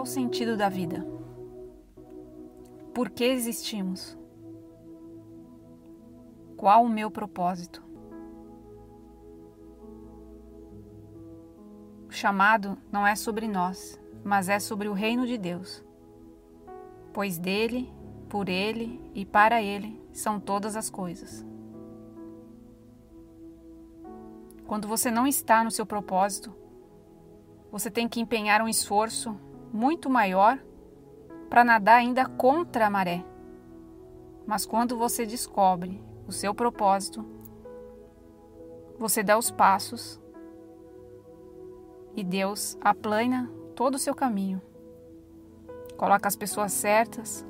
Qual o sentido da vida? Por que existimos? Qual o meu propósito? O chamado não é sobre nós, mas é sobre o reino de Deus. Pois dele, por ele e para ele são todas as coisas. Quando você não está no seu propósito, você tem que empenhar um esforço muito maior para nadar ainda contra a maré. Mas quando você descobre o seu propósito, você dá os passos e Deus aplana todo o seu caminho. Coloca as pessoas certas,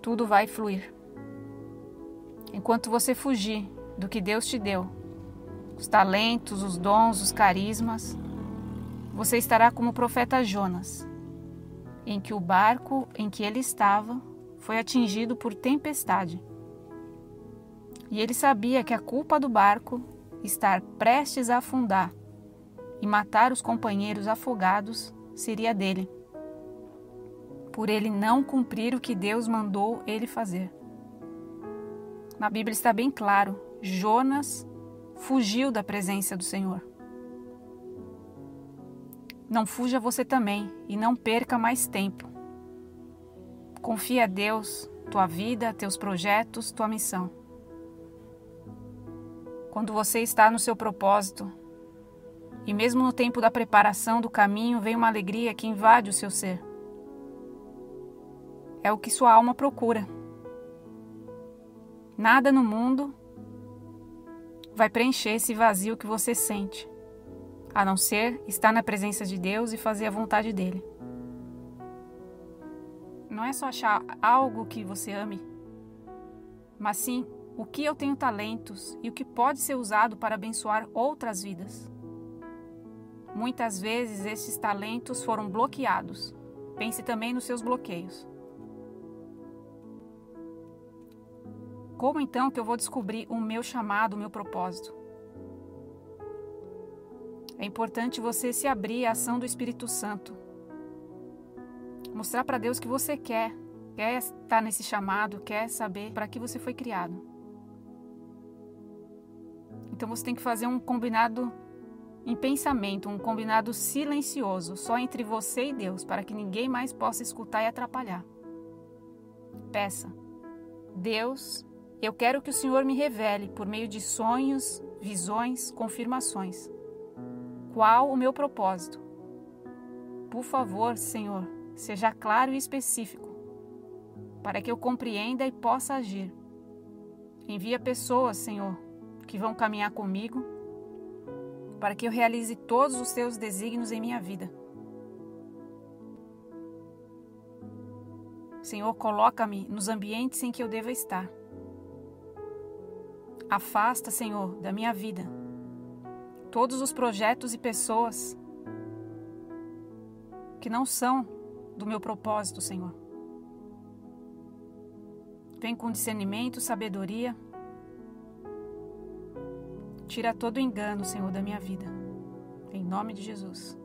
tudo vai fluir. Enquanto você fugir do que Deus te deu, os talentos, os dons, os carismas, você estará como o profeta Jonas, em que o barco em que ele estava foi atingido por tempestade. E ele sabia que a culpa do barco estar prestes a afundar e matar os companheiros afogados seria dele, por ele não cumprir o que Deus mandou ele fazer. Na Bíblia está bem claro: Jonas fugiu da presença do Senhor. Não fuja você também e não perca mais tempo. Confie a Deus, tua vida, teus projetos, tua missão. Quando você está no seu propósito, e mesmo no tempo da preparação do caminho, vem uma alegria que invade o seu ser. É o que sua alma procura. Nada no mundo vai preencher esse vazio que você sente a não ser estar na presença de Deus e fazer a vontade dele. Não é só achar algo que você ame, mas sim o que eu tenho talentos e o que pode ser usado para abençoar outras vidas. Muitas vezes esses talentos foram bloqueados. Pense também nos seus bloqueios. Como então que eu vou descobrir o meu chamado, o meu propósito? É importante você se abrir à ação do Espírito Santo. Mostrar para Deus que você quer, quer estar nesse chamado, quer saber para que você foi criado. Então você tem que fazer um combinado em pensamento, um combinado silencioso, só entre você e Deus, para que ninguém mais possa escutar e atrapalhar. Peça: Deus, eu quero que o Senhor me revele por meio de sonhos, visões, confirmações qual o meu propósito. Por favor, Senhor, seja claro e específico, para que eu compreenda e possa agir. Envia pessoas, Senhor, que vão caminhar comigo, para que eu realize todos os teus desígnios em minha vida. Senhor, coloca-me nos ambientes em que eu deva estar. Afasta, Senhor, da minha vida todos os projetos e pessoas que não são do meu propósito, Senhor. Vem com discernimento, sabedoria. Tira todo engano, Senhor, da minha vida. Em nome de Jesus.